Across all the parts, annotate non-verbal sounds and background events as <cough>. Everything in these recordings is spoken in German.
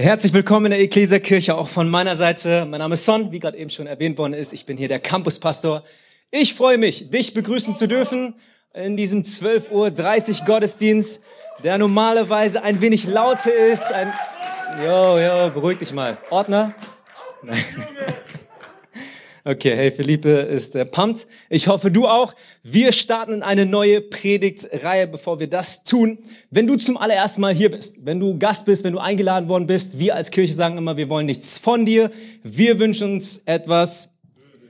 Herzlich willkommen in der Ecclesia Kirche, auch von meiner Seite. Mein Name ist Son, wie gerade eben schon erwähnt worden ist. Ich bin hier der Campuspastor. Ich freue mich, dich begrüßen zu dürfen in diesem 12.30 Uhr Gottesdienst, der normalerweise ein wenig lauter ist. Ein jo, jo, beruhig dich mal. Ordner? Nein. Okay, hey, Philippe ist äh, pumped. Ich hoffe, du auch. Wir starten in eine neue Predigtreihe, bevor wir das tun. Wenn du zum allerersten Mal hier bist, wenn du Gast bist, wenn du eingeladen worden bist, wir als Kirche sagen immer, wir wollen nichts von dir. Wir wünschen uns etwas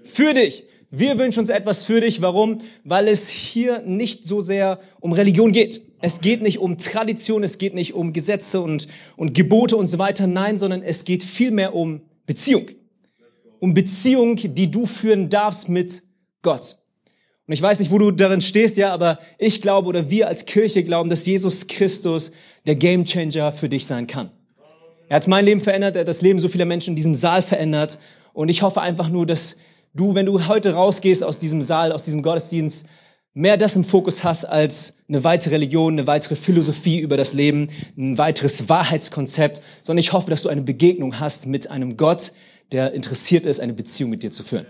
für dich. Wir wünschen uns etwas für dich. Warum? Weil es hier nicht so sehr um Religion geht. Es geht nicht um Tradition, es geht nicht um Gesetze und, und Gebote und so weiter. Nein, sondern es geht vielmehr um Beziehung um Beziehung, die du führen darfst mit Gott. Und ich weiß nicht, wo du darin stehst, ja, aber ich glaube oder wir als Kirche glauben, dass Jesus Christus der Gamechanger für dich sein kann. Er hat mein Leben verändert, er hat das Leben so vieler Menschen in diesem Saal verändert. Und ich hoffe einfach nur, dass du, wenn du heute rausgehst aus diesem Saal, aus diesem Gottesdienst, mehr das im Fokus hast als eine weitere Religion, eine weitere Philosophie über das Leben, ein weiteres Wahrheitskonzept, sondern ich hoffe, dass du eine Begegnung hast mit einem Gott, der interessiert ist, eine Beziehung mit dir zu führen.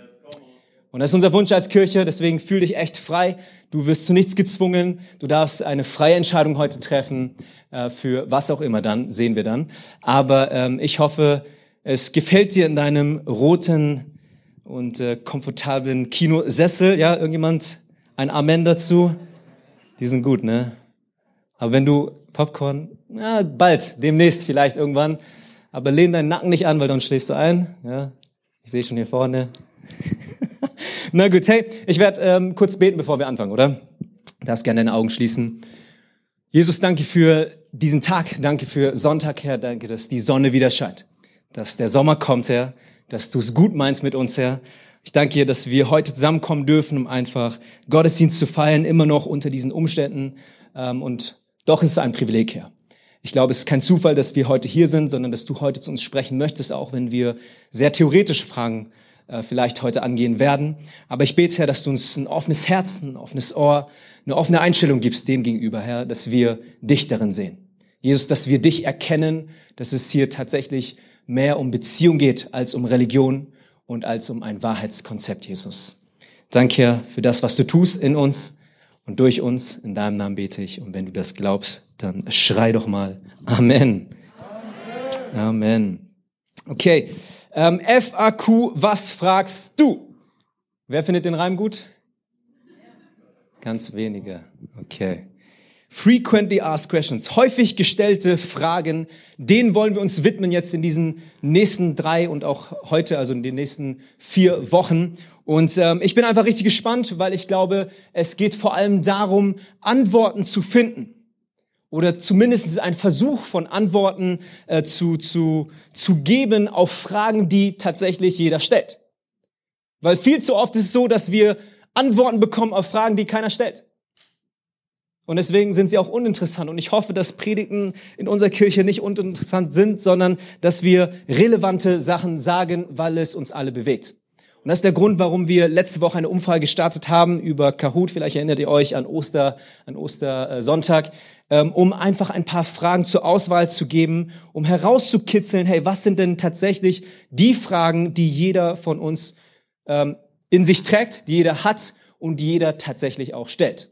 Und das ist unser Wunsch als Kirche, deswegen fühl dich echt frei. Du wirst zu nichts gezwungen. Du darfst eine freie Entscheidung heute treffen, äh, für was auch immer dann, sehen wir dann. Aber ähm, ich hoffe, es gefällt dir in deinem roten und äh, komfortablen Kinosessel. Ja, irgendjemand ein Amen dazu? Die sind gut, ne? Aber wenn du Popcorn, ja, bald, demnächst vielleicht irgendwann, aber lehn deinen Nacken nicht an, weil dann schläfst du ein. Ja, ich sehe schon hier vorne. <laughs> Na gut, hey, ich werde ähm, kurz beten, bevor wir anfangen, oder? Du darfst gerne deine Augen schließen. Jesus, danke für diesen Tag, danke für Sonntag, Herr, danke, dass die Sonne wieder scheint, dass der Sommer kommt, Herr, dass du es gut meinst mit uns, Herr. Ich danke dir, dass wir heute zusammenkommen dürfen, um einfach Gottesdienst zu feiern, immer noch unter diesen Umständen. Ähm, und doch ist es ein Privileg, Herr. Ich glaube, es ist kein Zufall, dass wir heute hier sind, sondern dass du heute zu uns sprechen möchtest, auch wenn wir sehr theoretische Fragen äh, vielleicht heute angehen werden. Aber ich bete, Herr, dass du uns ein offenes Herz, ein offenes Ohr, eine offene Einstellung gibst dem gegenüber, Herr, dass wir dich darin sehen. Jesus, dass wir dich erkennen, dass es hier tatsächlich mehr um Beziehung geht als um Religion und als um ein Wahrheitskonzept, Jesus. Danke, Herr, für das, was du tust in uns und durch uns. In deinem Namen bete ich. Und wenn du das glaubst, dann schrei doch mal Amen. Amen. Okay. Ähm, FAQ, was fragst du? Wer findet den Reim gut? Ganz wenige. Okay. Frequently asked questions, häufig gestellte Fragen, denen wollen wir uns widmen jetzt in diesen nächsten drei und auch heute, also in den nächsten vier Wochen. Und ähm, ich bin einfach richtig gespannt, weil ich glaube, es geht vor allem darum, Antworten zu finden oder zumindest ein Versuch von Antworten äh, zu, zu, zu geben auf Fragen, die tatsächlich jeder stellt. Weil viel zu oft ist es so, dass wir Antworten bekommen auf Fragen, die keiner stellt. Und deswegen sind sie auch uninteressant. Und ich hoffe, dass Predigten in unserer Kirche nicht uninteressant sind, sondern dass wir relevante Sachen sagen, weil es uns alle bewegt. Und das ist der Grund, warum wir letzte Woche eine Umfrage gestartet haben über Kahoot. Vielleicht erinnert ihr euch an Oster, an Ostersonntag, ähm, um einfach ein paar Fragen zur Auswahl zu geben, um herauszukitzeln, hey, was sind denn tatsächlich die Fragen, die jeder von uns ähm, in sich trägt, die jeder hat und die jeder tatsächlich auch stellt.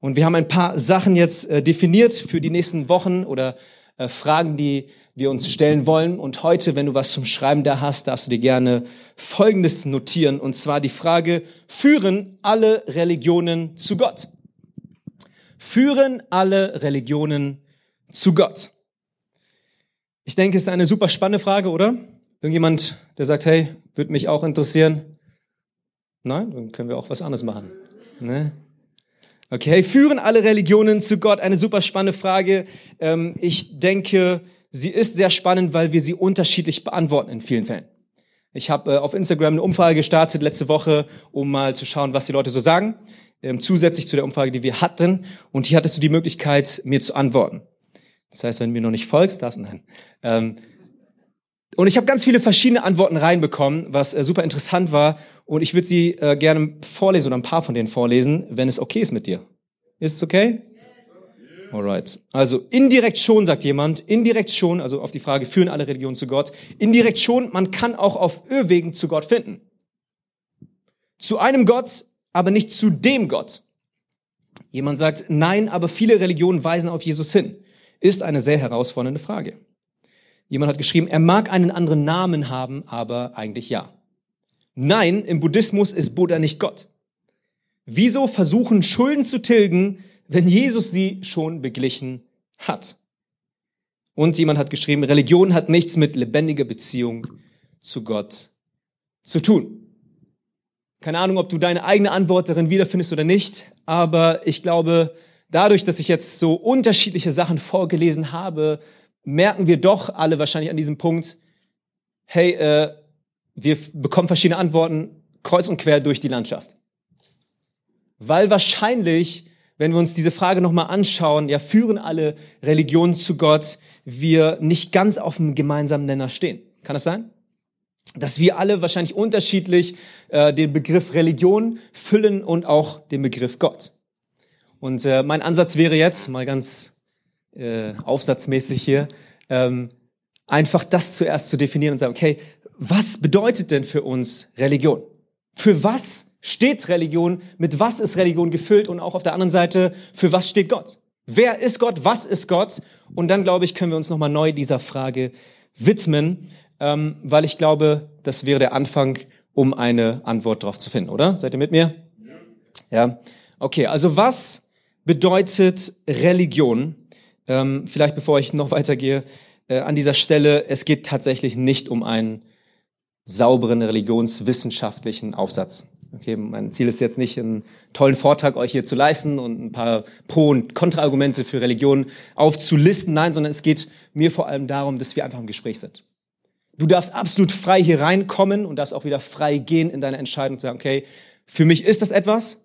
Und wir haben ein paar Sachen jetzt äh, definiert für die nächsten Wochen oder äh, Fragen, die wir uns stellen wollen. Und heute, wenn du was zum Schreiben da hast, darfst du dir gerne Folgendes notieren. Und zwar die Frage, führen alle Religionen zu Gott? Führen alle Religionen zu Gott? Ich denke, es ist eine super spannende Frage, oder? Irgendjemand, der sagt, hey, würde mich auch interessieren. Nein, dann können wir auch was anderes machen. Ne? Okay, führen alle Religionen zu Gott? Eine super spannende Frage. Ähm, ich denke, sie ist sehr spannend, weil wir sie unterschiedlich beantworten in vielen Fällen. Ich habe äh, auf Instagram eine Umfrage gestartet letzte Woche, um mal zu schauen, was die Leute so sagen, ähm, zusätzlich zu der Umfrage, die wir hatten. Und hier hattest du die Möglichkeit, mir zu antworten. Das heißt, wenn du mir noch nicht folgst, darfst du nein. Ähm, und ich habe ganz viele verschiedene Antworten reinbekommen, was äh, super interessant war. Und ich würde sie äh, gerne vorlesen oder ein paar von denen vorlesen, wenn es okay ist mit dir. Ist es okay? Alright. Also indirekt schon, sagt jemand. Indirekt schon, also auf die Frage, führen alle Religionen zu Gott. Indirekt schon, man kann auch auf Irrwegen zu Gott finden. Zu einem Gott, aber nicht zu dem Gott. Jemand sagt, nein, aber viele Religionen weisen auf Jesus hin. Ist eine sehr herausfordernde Frage. Jemand hat geschrieben, er mag einen anderen Namen haben, aber eigentlich ja. Nein, im Buddhismus ist Buddha nicht Gott. Wieso versuchen Schulden zu tilgen, wenn Jesus sie schon beglichen hat? Und jemand hat geschrieben, Religion hat nichts mit lebendiger Beziehung zu Gott zu tun. Keine Ahnung, ob du deine eigene Antwort darin wiederfindest oder nicht, aber ich glaube, dadurch, dass ich jetzt so unterschiedliche Sachen vorgelesen habe, merken wir doch alle wahrscheinlich an diesem Punkt, hey, äh, wir bekommen verschiedene Antworten kreuz und quer durch die Landschaft. Weil wahrscheinlich, wenn wir uns diese Frage nochmal anschauen, ja, führen alle Religionen zu Gott, wir nicht ganz auf einem gemeinsamen Nenner stehen. Kann das sein? Dass wir alle wahrscheinlich unterschiedlich äh, den Begriff Religion füllen und auch den Begriff Gott. Und äh, mein Ansatz wäre jetzt, mal ganz äh, aufsatzmäßig hier, ähm, einfach das zuerst zu definieren und sagen, okay, was bedeutet denn für uns Religion? Für was steht Religion? Mit was ist Religion gefüllt? Und auch auf der anderen Seite, für was steht Gott? Wer ist Gott? Was ist Gott? Und dann, glaube ich, können wir uns nochmal neu dieser Frage widmen, ähm, weil ich glaube, das wäre der Anfang, um eine Antwort darauf zu finden, oder? Seid ihr mit mir? Ja. ja. Okay, also was bedeutet Religion? Ähm, vielleicht bevor ich noch weitergehe, äh, an dieser Stelle, es geht tatsächlich nicht um einen sauberen religionswissenschaftlichen Aufsatz. Okay, mein Ziel ist jetzt nicht, einen tollen Vortrag euch hier zu leisten und ein paar Pro- und Kontraargumente für Religion aufzulisten. Nein, sondern es geht mir vor allem darum, dass wir einfach im Gespräch sind. Du darfst absolut frei hier reinkommen und darfst auch wieder frei gehen in deine Entscheidung zu sagen, okay, für mich ist das etwas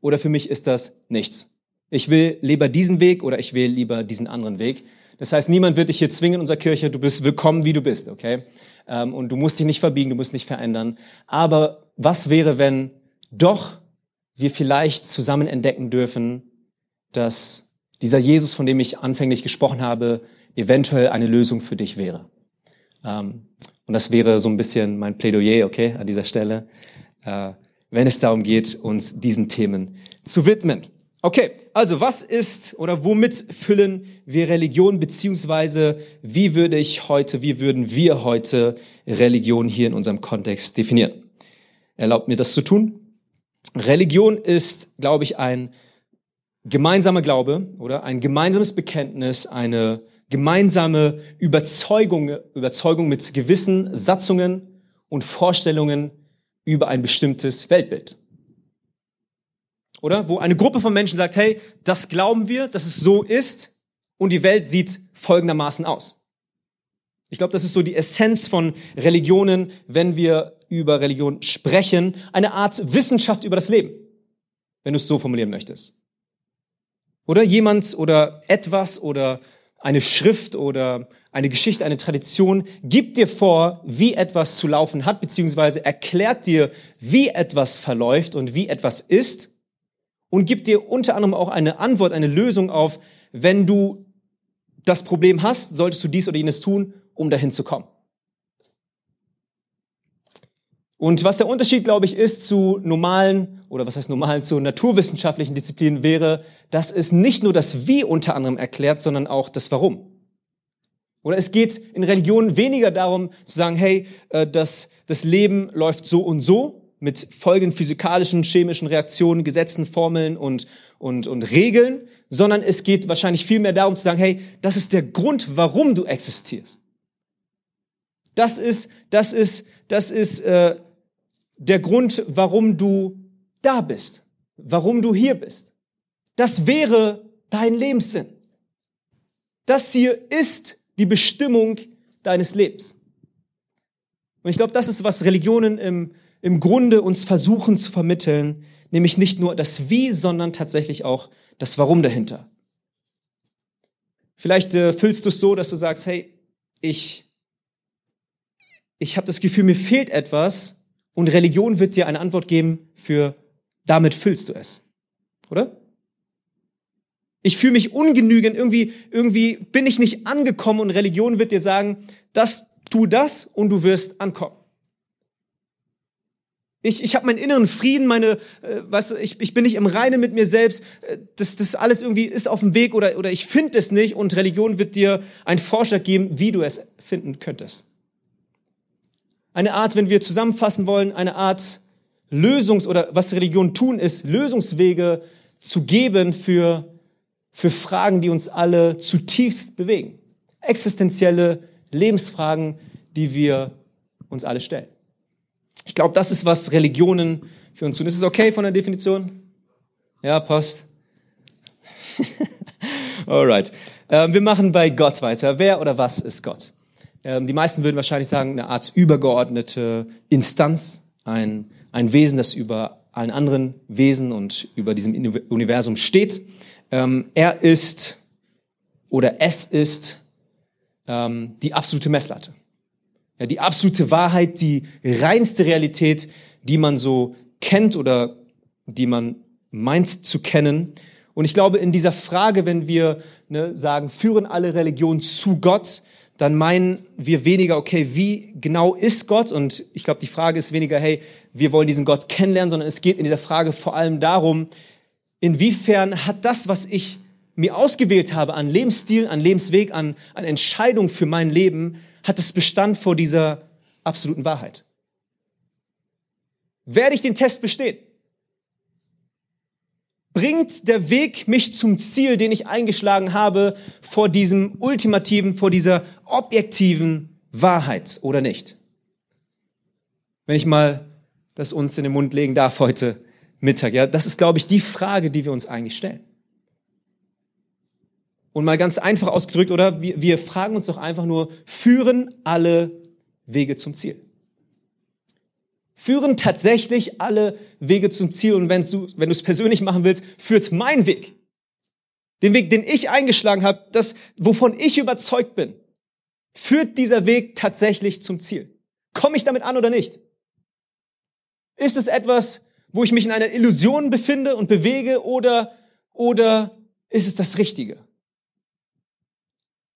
oder für mich ist das nichts. Ich will lieber diesen Weg oder ich will lieber diesen anderen Weg. Das heißt, niemand wird dich hier zwingen in unserer Kirche. Du bist willkommen, wie du bist, okay? ähm, und du musst dich nicht verbiegen, du musst nicht verändern. Aber was wäre, wenn doch wir vielleicht zusammen entdecken dürfen, dass dieser Jesus, von dem ich anfänglich gesprochen habe, eventuell eine Lösung für dich wäre. Ähm, und das wäre so ein bisschen mein Plädoyer, okay, an dieser Stelle, äh, wenn es darum geht, uns diesen Themen zu widmen. Okay, also was ist oder womit füllen wir Religion, beziehungsweise wie würde ich heute, wie würden wir heute Religion hier in unserem Kontext definieren? Erlaubt mir das zu tun? Religion ist, glaube ich, ein gemeinsamer Glaube oder ein gemeinsames Bekenntnis, eine gemeinsame Überzeugung, Überzeugung mit gewissen Satzungen und Vorstellungen über ein bestimmtes Weltbild oder? Wo eine Gruppe von Menschen sagt, hey, das glauben wir, dass es so ist und die Welt sieht folgendermaßen aus. Ich glaube, das ist so die Essenz von Religionen, wenn wir über Religion sprechen. Eine Art Wissenschaft über das Leben, wenn du es so formulieren möchtest. Oder jemand oder etwas oder eine Schrift oder eine Geschichte, eine Tradition gibt dir vor, wie etwas zu laufen hat, beziehungsweise erklärt dir, wie etwas verläuft und wie etwas ist und gibt dir unter anderem auch eine Antwort, eine Lösung auf, wenn du das Problem hast, solltest du dies oder jenes tun, um dahin zu kommen. Und was der Unterschied, glaube ich, ist zu normalen, oder was heißt normalen, zu naturwissenschaftlichen Disziplinen wäre, dass es nicht nur das Wie unter anderem erklärt, sondern auch das Warum. Oder es geht in Religion weniger darum zu sagen, hey, äh, das, das Leben läuft so und so, mit folgenden physikalischen, chemischen Reaktionen, Gesetzen, Formeln und, und, und Regeln, sondern es geht wahrscheinlich viel mehr darum zu sagen, hey, das ist der Grund, warum du existierst. Das ist, das ist, das ist äh, der Grund, warum du da bist, warum du hier bist. Das wäre dein Lebenssinn. Das hier ist die Bestimmung deines Lebens. Und ich glaube, das ist, was Religionen im im Grunde uns versuchen zu vermitteln, nämlich nicht nur das Wie, sondern tatsächlich auch das Warum dahinter. Vielleicht äh, füllst du es so, dass du sagst, hey, ich, ich habe das Gefühl, mir fehlt etwas und Religion wird dir eine Antwort geben für, damit füllst du es. Oder? Ich fühle mich ungenügend, irgendwie, irgendwie bin ich nicht angekommen und Religion wird dir sagen, das, tu das und du wirst ankommen. Ich, ich habe meinen inneren Frieden, meine, äh, weißt du, ich, ich bin nicht im Reinen mit mir selbst. Äh, das, das alles irgendwie ist auf dem Weg oder, oder ich finde es nicht und Religion wird dir einen Vorschlag geben, wie du es finden könntest. Eine Art, wenn wir zusammenfassen wollen, eine Art Lösungs- oder was Religion tun ist, Lösungswege zu geben für, für Fragen, die uns alle zutiefst bewegen. Existenzielle Lebensfragen, die wir uns alle stellen. Ich glaube, das ist, was Religionen für uns tun. Ist es okay von der Definition? Ja, passt. <laughs> Alright. Ähm, wir machen bei Gott weiter. Wer oder was ist Gott? Ähm, die meisten würden wahrscheinlich sagen, eine Art übergeordnete Instanz, ein, ein Wesen, das über allen anderen Wesen und über diesem Universum steht. Ähm, er ist oder es ist ähm, die absolute Messlatte. Ja, die absolute Wahrheit, die reinste Realität, die man so kennt oder die man meint zu kennen. Und ich glaube, in dieser Frage, wenn wir ne, sagen, führen alle Religionen zu Gott, dann meinen wir weniger, okay, wie genau ist Gott? Und ich glaube, die Frage ist weniger, hey, wir wollen diesen Gott kennenlernen, sondern es geht in dieser Frage vor allem darum, inwiefern hat das, was ich mir ausgewählt habe an Lebensstil, an Lebensweg, an, an Entscheidung für mein Leben, hat es Bestand vor dieser absoluten Wahrheit? Werde ich den Test bestehen? Bringt der Weg mich zum Ziel, den ich eingeschlagen habe, vor diesem ultimativen, vor dieser objektiven Wahrheit oder nicht? Wenn ich mal das uns in den Mund legen darf heute Mittag, ja, das ist, glaube ich, die Frage, die wir uns eigentlich stellen. Und mal ganz einfach ausgedrückt, oder? Wir, wir fragen uns doch einfach nur, führen alle Wege zum Ziel? Führen tatsächlich alle Wege zum Ziel? Und wenn du, wenn du es persönlich machen willst, führt mein Weg, den Weg, den ich eingeschlagen habe, das, wovon ich überzeugt bin, führt dieser Weg tatsächlich zum Ziel? Komme ich damit an oder nicht? Ist es etwas, wo ich mich in einer Illusion befinde und bewege oder, oder ist es das Richtige?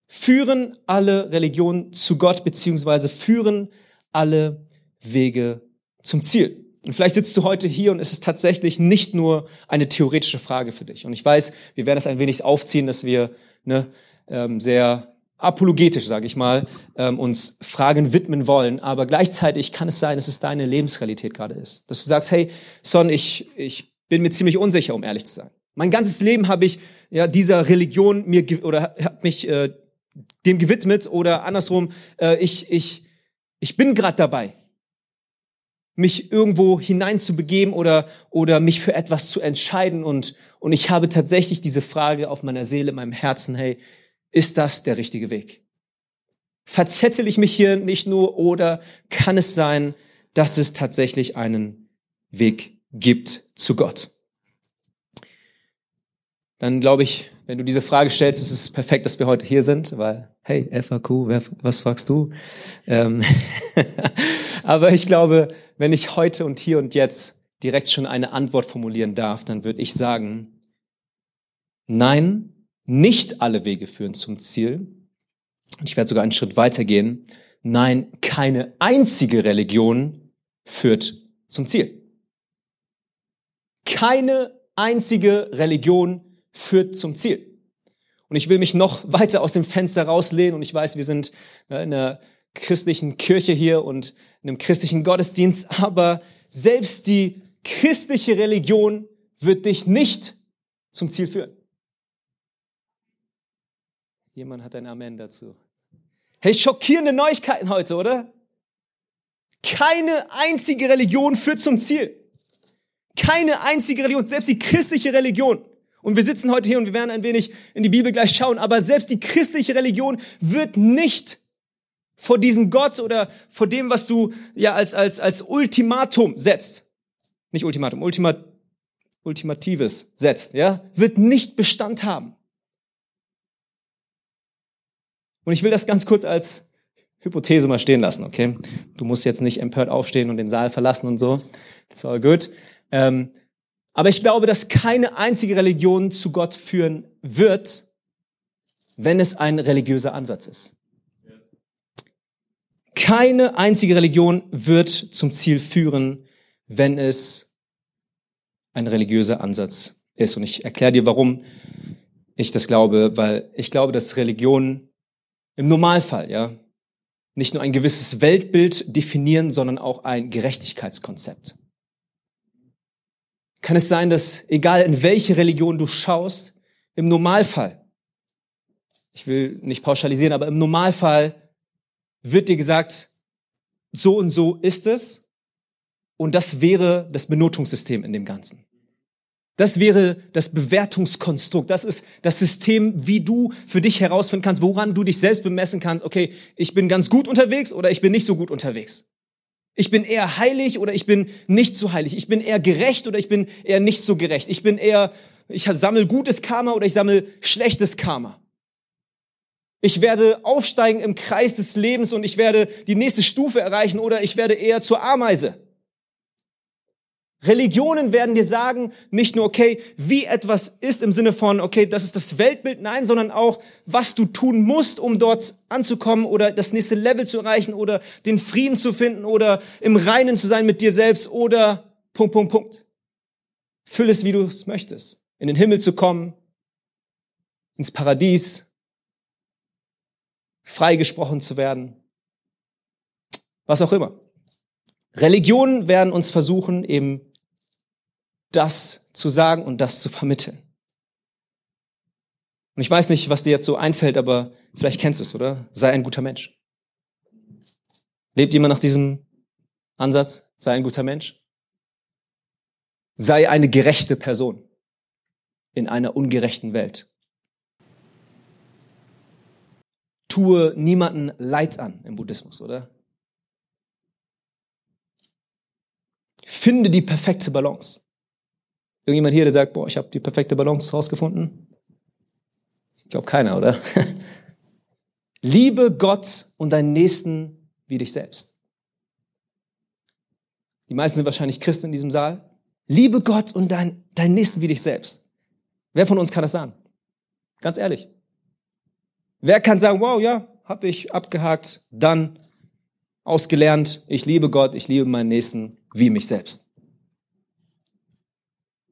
Führen alle Religionen zu Gott, beziehungsweise führen alle Wege zum Ziel. Und vielleicht sitzt du heute hier und es ist tatsächlich nicht nur eine theoretische Frage für dich. Und ich weiß, wir werden das ein wenig aufziehen, dass wir ne, ähm, sehr apologetisch, sage ich mal, ähm, uns Fragen widmen wollen. Aber gleichzeitig kann es sein, dass es deine Lebensrealität gerade ist. Dass du sagst, hey, Son, ich, ich bin mir ziemlich unsicher, um ehrlich zu sein. Mein ganzes Leben habe ich ja dieser Religion mir oder habe mich äh, dem gewidmet oder andersrum, äh, ich, ich, ich bin gerade dabei, mich irgendwo hineinzubegeben oder, oder mich für etwas zu entscheiden und, und ich habe tatsächlich diese Frage auf meiner Seele, in meinem Herzen, hey, ist das der richtige Weg? Verzettel ich mich hier nicht nur oder kann es sein, dass es tatsächlich einen Weg gibt zu Gott? Dann glaube ich, wenn du diese Frage stellst, ist es perfekt, dass wir heute hier sind, weil, hey, FAQ, wer, was fragst du? Ähm <laughs> Aber ich glaube, wenn ich heute und hier und jetzt direkt schon eine Antwort formulieren darf, dann würde ich sagen, nein, nicht alle Wege führen zum Ziel. Und ich werde sogar einen Schritt weitergehen. Nein, keine einzige Religion führt zum Ziel. Keine einzige Religion führt zum Ziel. Und ich will mich noch weiter aus dem Fenster rauslehnen und ich weiß, wir sind in einer christlichen Kirche hier und in einem christlichen Gottesdienst, <laughs> aber selbst die christliche Religion wird dich nicht zum Ziel führen. Jemand hat ein Amen dazu. Hey, schockierende Neuigkeiten heute, oder? Keine einzige Religion führt zum Ziel. Keine einzige Religion, selbst die christliche Religion und wir sitzen heute hier und wir werden ein wenig in die Bibel gleich schauen, aber selbst die christliche Religion wird nicht vor diesem Gott oder vor dem, was du ja als, als, als Ultimatum setzt. Nicht Ultimatum, Ultima, Ultimatives setzt, ja, wird nicht Bestand haben. Und ich will das ganz kurz als Hypothese mal stehen lassen, okay? Du musst jetzt nicht empört aufstehen und den Saal verlassen und so. It's all good. Ähm, aber ich glaube, dass keine einzige Religion zu Gott führen wird, wenn es ein religiöser Ansatz ist. Keine einzige Religion wird zum Ziel führen, wenn es ein religiöser Ansatz ist. Und ich erkläre dir, warum ich das glaube, weil ich glaube, dass Religion im Normalfall, ja, nicht nur ein gewisses Weltbild definieren, sondern auch ein Gerechtigkeitskonzept. Kann es sein, dass egal in welche Religion du schaust, im Normalfall, ich will nicht pauschalisieren, aber im Normalfall wird dir gesagt, so und so ist es und das wäre das Benotungssystem in dem Ganzen. Das wäre das Bewertungskonstrukt. Das ist das System, wie du für dich herausfinden kannst, woran du dich selbst bemessen kannst. Okay, ich bin ganz gut unterwegs oder ich bin nicht so gut unterwegs. Ich bin eher heilig oder ich bin nicht so heilig. Ich bin eher gerecht oder ich bin eher nicht so gerecht. Ich bin eher, ich sammle gutes Karma oder ich sammle schlechtes Karma. Ich werde aufsteigen im Kreis des Lebens und ich werde die nächste Stufe erreichen oder ich werde eher zur Ameise. Religionen werden dir sagen, nicht nur, okay, wie etwas ist im Sinne von, okay, das ist das Weltbild, nein, sondern auch, was du tun musst, um dort anzukommen oder das nächste Level zu erreichen oder den Frieden zu finden oder im Reinen zu sein mit dir selbst oder Punkt, Punkt, Punkt. Füll es, wie du es möchtest. In den Himmel zu kommen, ins Paradies, freigesprochen zu werden, was auch immer. Religionen werden uns versuchen, eben das zu sagen und das zu vermitteln. Und ich weiß nicht, was dir jetzt so einfällt, aber vielleicht kennst du es, oder? Sei ein guter Mensch. Lebt jemand nach diesem Ansatz? Sei ein guter Mensch. Sei eine gerechte Person in einer ungerechten Welt. Tue niemanden Leid an im Buddhismus, oder? Finde die perfekte Balance. Irgendjemand hier, der sagt, boah, ich habe die perfekte Balance rausgefunden? Ich glaube keiner, oder? <laughs> Liebe Gott und deinen Nächsten wie dich selbst. Die meisten sind wahrscheinlich Christen in diesem Saal. Liebe Gott und dein, deinen Nächsten wie dich selbst. Wer von uns kann das sagen? Ganz ehrlich. Wer kann sagen, wow, ja, habe ich abgehakt, dann ausgelernt, ich liebe Gott, ich liebe meinen Nächsten wie mich selbst.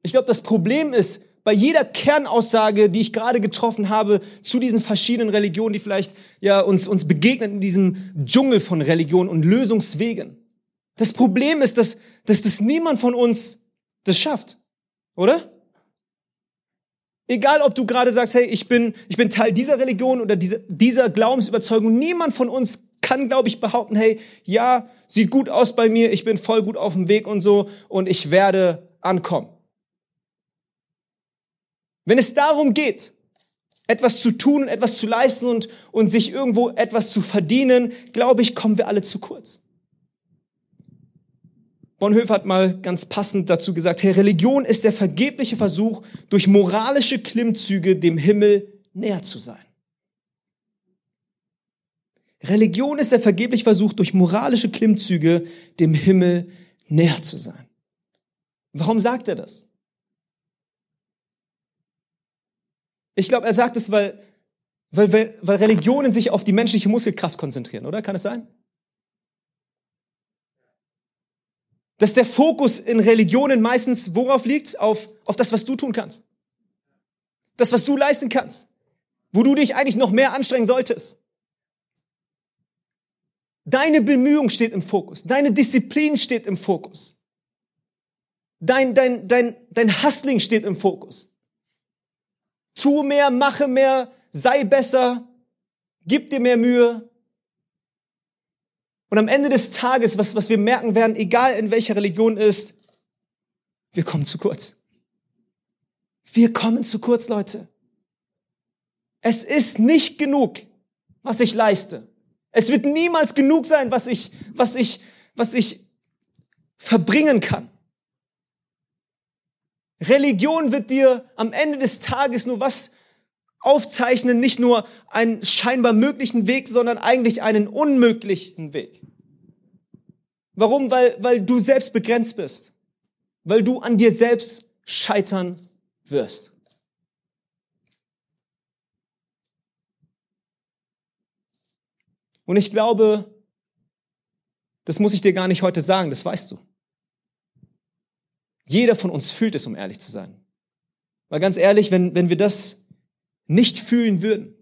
Ich glaube, das Problem ist, bei jeder Kernaussage, die ich gerade getroffen habe zu diesen verschiedenen Religionen, die vielleicht ja uns, uns begegnen in diesem Dschungel von Religionen und Lösungswegen. Das Problem ist, dass, dass, dass niemand von uns das schafft. Oder? Egal, ob du gerade sagst, hey, ich bin, ich bin Teil dieser Religion oder dieser, dieser Glaubensüberzeugung, niemand von uns kann, glaube ich, behaupten, hey, ja, sieht gut aus bei mir, ich bin voll gut auf dem Weg und so und ich werde ankommen. Wenn es darum geht, etwas zu tun, etwas zu leisten und, und sich irgendwo etwas zu verdienen, glaube ich, kommen wir alle zu kurz. Bonhoeffer hat mal ganz passend dazu gesagt, hey, Religion ist der vergebliche Versuch, durch moralische Klimmzüge dem Himmel näher zu sein. Religion ist der vergebliche Versuch, durch moralische Klimmzüge dem Himmel näher zu sein. Warum sagt er das? Ich glaube, er sagt es, weil, weil, weil Religionen sich auf die menschliche Muskelkraft konzentrieren, oder? Kann es sein? Dass der Fokus in Religionen meistens worauf liegt? Auf, auf das, was du tun kannst. Das, was du leisten kannst. Wo du dich eigentlich noch mehr anstrengen solltest. Deine Bemühung steht im Fokus. Deine Disziplin steht im Fokus. Dein, dein, dein, dein Hustling steht im Fokus. Tu mehr, mache mehr, sei besser, gib dir mehr Mühe. Und am Ende des Tages, was, was wir merken werden, egal in welcher Religion ist, wir kommen zu kurz. Wir kommen zu kurz, Leute. Es ist nicht genug, was ich leiste. Es wird niemals genug sein, was ich, was ich, was ich verbringen kann. Religion wird dir am Ende des Tages nur was aufzeichnen, nicht nur einen scheinbar möglichen Weg, sondern eigentlich einen unmöglichen Weg. Warum? Weil, weil du selbst begrenzt bist. Weil du an dir selbst scheitern wirst. Und ich glaube, das muss ich dir gar nicht heute sagen, das weißt du. Jeder von uns fühlt es, um ehrlich zu sein. Weil ganz ehrlich, wenn, wenn wir das nicht fühlen würden,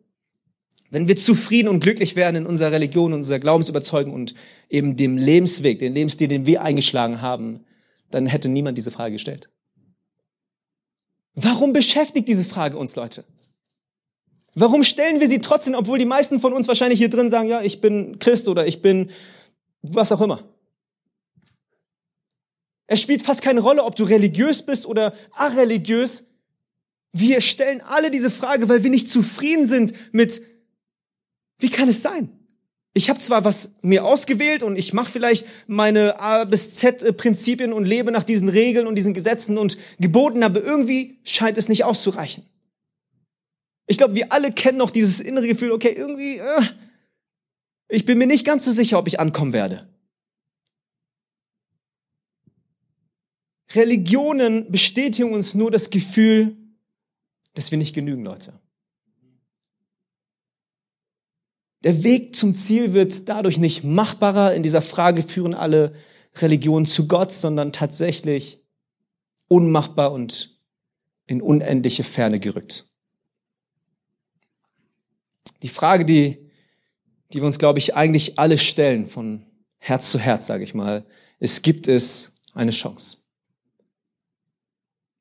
wenn wir zufrieden und glücklich wären in unserer Religion, unserer Glaubensüberzeugung und eben dem Lebensweg, den Lebensstil, den wir eingeschlagen haben, dann hätte niemand diese Frage gestellt. Warum beschäftigt diese Frage uns, Leute? Warum stellen wir sie trotzdem, obwohl die meisten von uns wahrscheinlich hier drin sagen, ja, ich bin Christ oder ich bin was auch immer? Es spielt fast keine Rolle, ob du religiös bist oder areligiös. Wir stellen alle diese Frage, weil wir nicht zufrieden sind mit wie kann es sein? Ich habe zwar was mir ausgewählt und ich mache vielleicht meine A bis Z Prinzipien und lebe nach diesen Regeln und diesen Gesetzen und Geboten, aber irgendwie scheint es nicht auszureichen. Ich glaube, wir alle kennen noch dieses innere Gefühl, okay, irgendwie, äh, ich bin mir nicht ganz so sicher, ob ich ankommen werde. Religionen bestätigen uns nur das Gefühl, dass wir nicht genügen, Leute. Der Weg zum Ziel wird dadurch nicht machbarer. In dieser Frage führen alle Religionen zu Gott, sondern tatsächlich unmachbar und in unendliche Ferne gerückt. Die Frage, die, die wir uns, glaube ich, eigentlich alle stellen, von Herz zu Herz, sage ich mal, ist, gibt es eine Chance?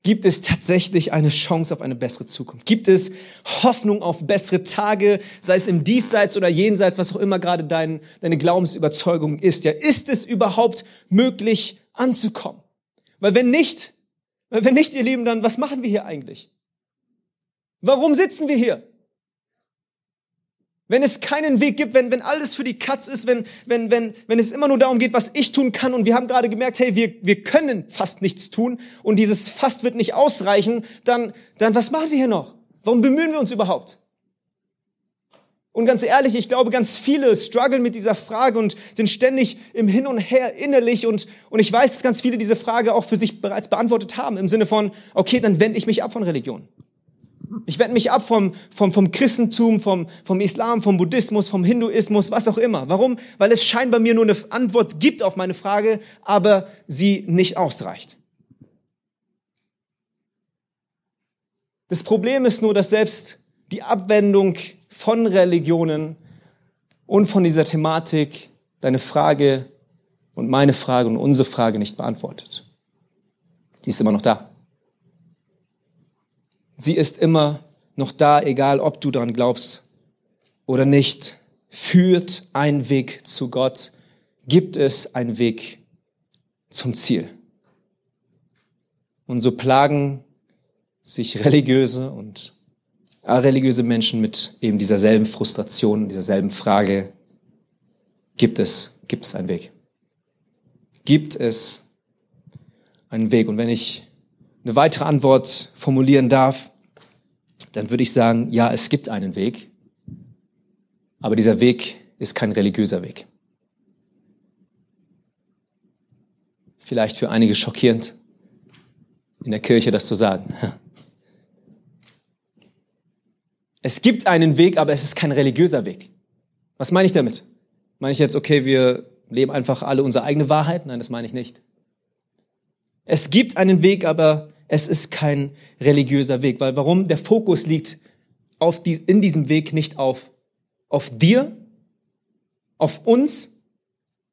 Gibt es tatsächlich eine Chance auf eine bessere Zukunft? Gibt es Hoffnung auf bessere Tage, sei es im Diesseits oder Jenseits, was auch immer gerade dein, deine Glaubensüberzeugung ist? Ja, ist es überhaupt möglich anzukommen? Weil wenn nicht, weil wenn nicht, ihr Lieben, dann was machen wir hier eigentlich? Warum sitzen wir hier? Wenn es keinen Weg gibt, wenn, wenn alles für die Katz ist, wenn, wenn, wenn, wenn es immer nur darum geht, was ich tun kann und wir haben gerade gemerkt, hey, wir, wir können fast nichts tun und dieses fast wird nicht ausreichen, dann, dann was machen wir hier noch? Warum bemühen wir uns überhaupt? Und ganz ehrlich, ich glaube, ganz viele strugglen mit dieser Frage und sind ständig im Hin und Her innerlich und, und ich weiß, dass ganz viele diese Frage auch für sich bereits beantwortet haben im Sinne von, okay, dann wende ich mich ab von Religion. Ich wende mich ab vom, vom, vom Christentum, vom, vom Islam, vom Buddhismus, vom Hinduismus, was auch immer. Warum? Weil es scheinbar mir nur eine Antwort gibt auf meine Frage, aber sie nicht ausreicht. Das Problem ist nur, dass selbst die Abwendung von Religionen und von dieser Thematik deine Frage und meine Frage und unsere Frage nicht beantwortet. Die ist immer noch da. Sie ist immer noch da, egal ob du daran glaubst oder nicht. Führt ein Weg zu Gott, gibt es einen Weg zum Ziel. Und so plagen sich religiöse und religiöse Menschen mit eben dieser selben Frustration, dieser selben Frage, gibt es, gibt es einen Weg? Gibt es einen Weg? Und wenn ich eine weitere Antwort formulieren darf, dann würde ich sagen, ja, es gibt einen Weg, aber dieser Weg ist kein religiöser Weg. Vielleicht für einige schockierend, in der Kirche das zu sagen. <laughs> Es gibt einen Weg, aber es ist kein religiöser Weg. Was meine ich damit? Meine ich jetzt, okay, wir leben einfach alle unsere eigene Wahrheit? Nein, das meine ich nicht. Es gibt einen Weg, aber es ist kein religiöser Weg, weil warum? Der Fokus liegt auf die, in diesem Weg nicht auf, auf dir, auf uns,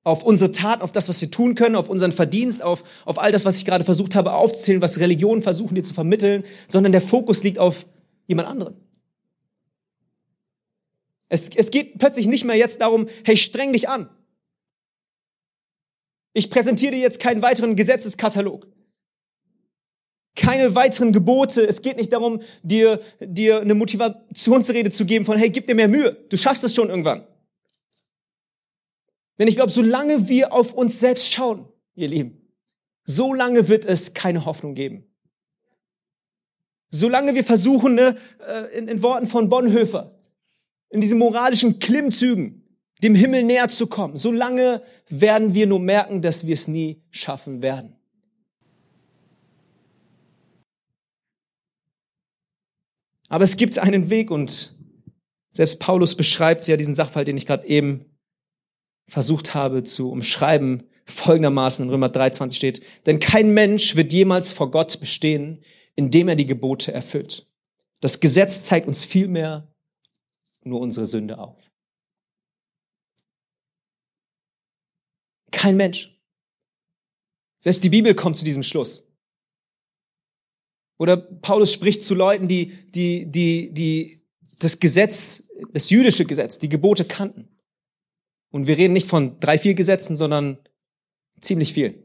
auf unsere Tat, auf das, was wir tun können, auf unseren Verdienst, auf, auf all das, was ich gerade versucht habe aufzuzählen, was Religionen versuchen dir zu vermitteln, sondern der Fokus liegt auf jemand anderen. Es, es geht plötzlich nicht mehr jetzt darum, hey, streng dich an. Ich präsentiere dir jetzt keinen weiteren Gesetzeskatalog keine weiteren Gebote. Es geht nicht darum, dir, dir eine Motivationsrede zu geben von, hey, gib dir mehr Mühe. Du schaffst es schon irgendwann. Denn ich glaube, solange wir auf uns selbst schauen, ihr Lieben, solange wird es keine Hoffnung geben. Solange wir versuchen, ne, äh, in, in Worten von Bonhoeffer, in diesen moralischen Klimmzügen, dem Himmel näher zu kommen, solange werden wir nur merken, dass wir es nie schaffen werden. Aber es gibt einen Weg und selbst Paulus beschreibt ja diesen Sachverhalt, den ich gerade eben versucht habe zu umschreiben, folgendermaßen in Römer 3,20 steht, denn kein Mensch wird jemals vor Gott bestehen, indem er die Gebote erfüllt. Das Gesetz zeigt uns vielmehr nur unsere Sünde auf. Kein Mensch. Selbst die Bibel kommt zu diesem Schluss. Oder Paulus spricht zu Leuten, die, die, die, die das Gesetz, das jüdische Gesetz, die Gebote kannten. Und wir reden nicht von drei, vier Gesetzen, sondern ziemlich viel.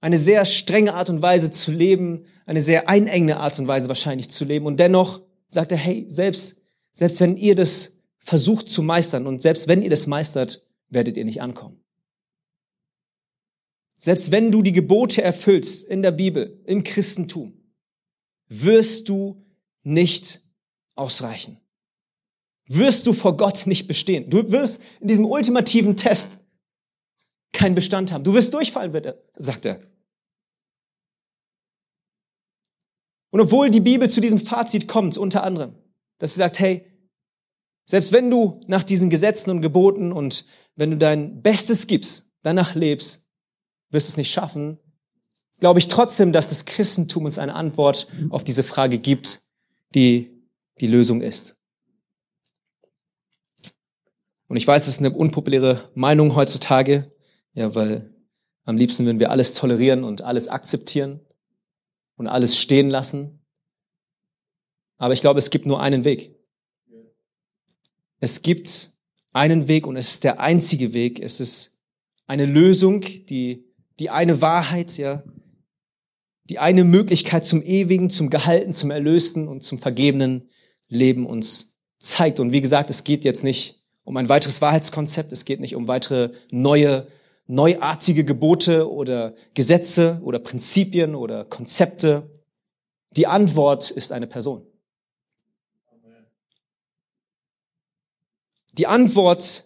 Eine sehr strenge Art und Weise zu leben, eine sehr einengende Art und Weise wahrscheinlich zu leben. Und dennoch sagt er, hey, selbst, selbst wenn ihr das versucht zu meistern und selbst wenn ihr das meistert, werdet ihr nicht ankommen. Selbst wenn du die Gebote erfüllst in der Bibel, im Christentum, wirst du nicht ausreichen. Wirst du vor Gott nicht bestehen. Du wirst in diesem ultimativen Test keinen Bestand haben. Du wirst durchfallen, wird er, sagt er. Und obwohl die Bibel zu diesem Fazit kommt, unter anderem, dass sie sagt, hey, selbst wenn du nach diesen Gesetzen und Geboten und wenn du dein Bestes gibst, danach lebst, wirst es nicht schaffen, glaube ich trotzdem, dass das Christentum uns eine Antwort auf diese Frage gibt, die die Lösung ist. Und ich weiß, es ist eine unpopuläre Meinung heutzutage, ja, weil am liebsten würden wir alles tolerieren und alles akzeptieren und alles stehen lassen. Aber ich glaube, es gibt nur einen Weg. Es gibt einen Weg und es ist der einzige Weg. Es ist eine Lösung, die die eine Wahrheit, ja, die eine Möglichkeit zum ewigen, zum gehalten, zum erlösten und zum vergebenen Leben uns zeigt. Und wie gesagt, es geht jetzt nicht um ein weiteres Wahrheitskonzept, es geht nicht um weitere neue, neuartige Gebote oder Gesetze oder Prinzipien oder Konzepte. Die Antwort ist eine Person. Die Antwort,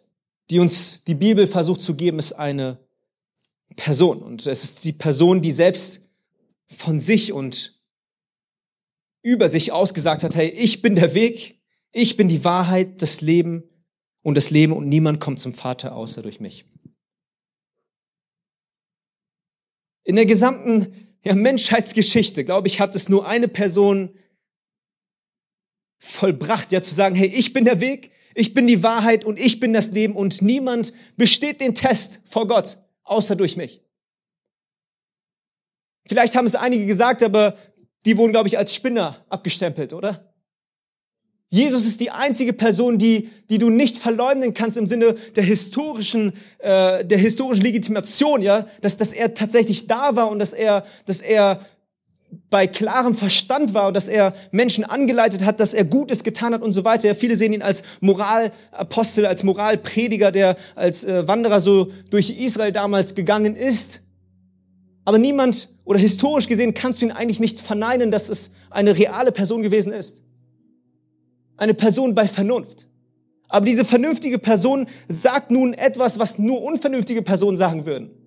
die uns die Bibel versucht zu geben, ist eine Person. Und es ist die Person, die selbst von sich und über sich ausgesagt hat, hey, ich bin der Weg, ich bin die Wahrheit, das Leben und das Leben und niemand kommt zum Vater außer durch mich. In der gesamten ja, Menschheitsgeschichte, glaube ich, hat es nur eine Person vollbracht, ja zu sagen, hey, ich bin der Weg, ich bin die Wahrheit und ich bin das Leben und niemand besteht den Test vor Gott außer durch mich. Vielleicht haben es einige gesagt, aber die wurden, glaube ich, als Spinner abgestempelt, oder? Jesus ist die einzige Person, die, die du nicht verleugnen kannst im Sinne der historischen, äh, der historischen Legitimation, ja, dass, dass er tatsächlich da war und dass er, dass er bei klarem Verstand war und dass er Menschen angeleitet hat, dass er Gutes getan hat und so weiter. Ja, viele sehen ihn als Moralapostel, als Moralprediger, der als äh, Wanderer so durch Israel damals gegangen ist. Aber niemand oder historisch gesehen kannst du ihn eigentlich nicht verneinen, dass es eine reale Person gewesen ist. Eine Person bei Vernunft. Aber diese vernünftige Person sagt nun etwas, was nur unvernünftige Personen sagen würden.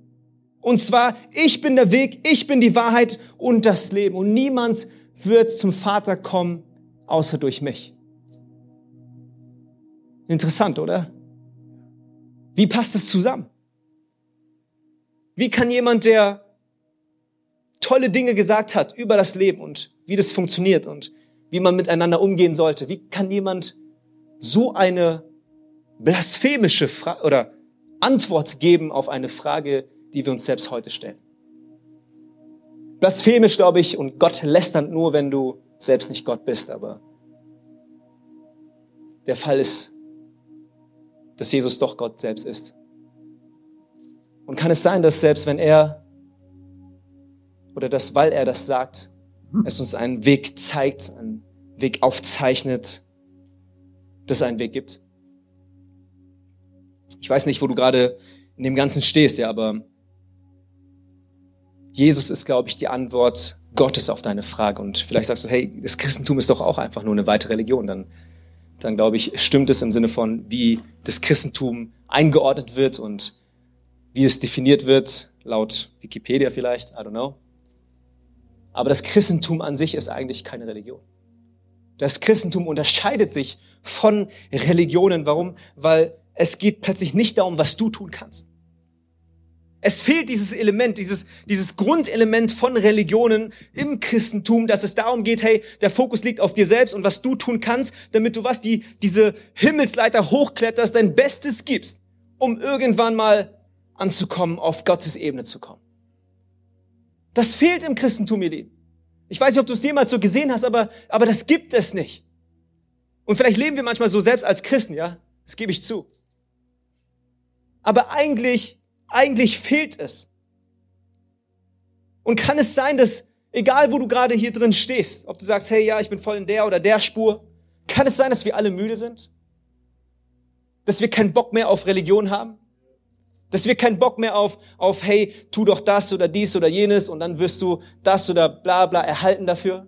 Und zwar, ich bin der Weg, ich bin die Wahrheit und das Leben. Und niemand wird zum Vater kommen, außer durch mich. Interessant, oder? Wie passt das zusammen? Wie kann jemand, der tolle Dinge gesagt hat über das Leben und wie das funktioniert und wie man miteinander umgehen sollte, wie kann jemand so eine blasphemische Frage oder Antwort geben auf eine Frage, die wir uns selbst heute stellen. Blasphemisch, glaube ich, und Gott lästernd nur, wenn du selbst nicht Gott bist, aber der Fall ist, dass Jesus doch Gott selbst ist. Und kann es sein, dass selbst wenn er oder dass, weil er das sagt, es uns einen Weg zeigt, einen Weg aufzeichnet, dass es einen Weg gibt? Ich weiß nicht, wo du gerade in dem Ganzen stehst, ja, aber Jesus ist, glaube ich, die Antwort Gottes auf deine Frage. Und vielleicht sagst du, hey, das Christentum ist doch auch einfach nur eine weitere Religion. Dann, dann glaube ich, stimmt es im Sinne von, wie das Christentum eingeordnet wird und wie es definiert wird, laut Wikipedia vielleicht, I don't know. Aber das Christentum an sich ist eigentlich keine Religion. Das Christentum unterscheidet sich von Religionen. Warum? Weil es geht plötzlich nicht darum, was du tun kannst. Es fehlt dieses Element, dieses, dieses Grundelement von Religionen im Christentum, dass es darum geht, hey, der Fokus liegt auf dir selbst und was du tun kannst, damit du was, die, diese Himmelsleiter hochkletterst, dein Bestes gibst, um irgendwann mal anzukommen, auf Gottes Ebene zu kommen. Das fehlt im Christentum, ihr Lieben. Ich weiß nicht, ob du es jemals so gesehen hast, aber, aber das gibt es nicht. Und vielleicht leben wir manchmal so selbst als Christen, ja? Das gebe ich zu. Aber eigentlich eigentlich fehlt es. Und kann es sein, dass egal wo du gerade hier drin stehst, ob du sagst, hey ja, ich bin voll in der oder der Spur, kann es sein, dass wir alle müde sind? Dass wir keinen Bock mehr auf Religion haben? Dass wir keinen Bock mehr auf, auf, hey, tu doch das oder dies oder jenes und dann wirst du das oder bla bla erhalten dafür?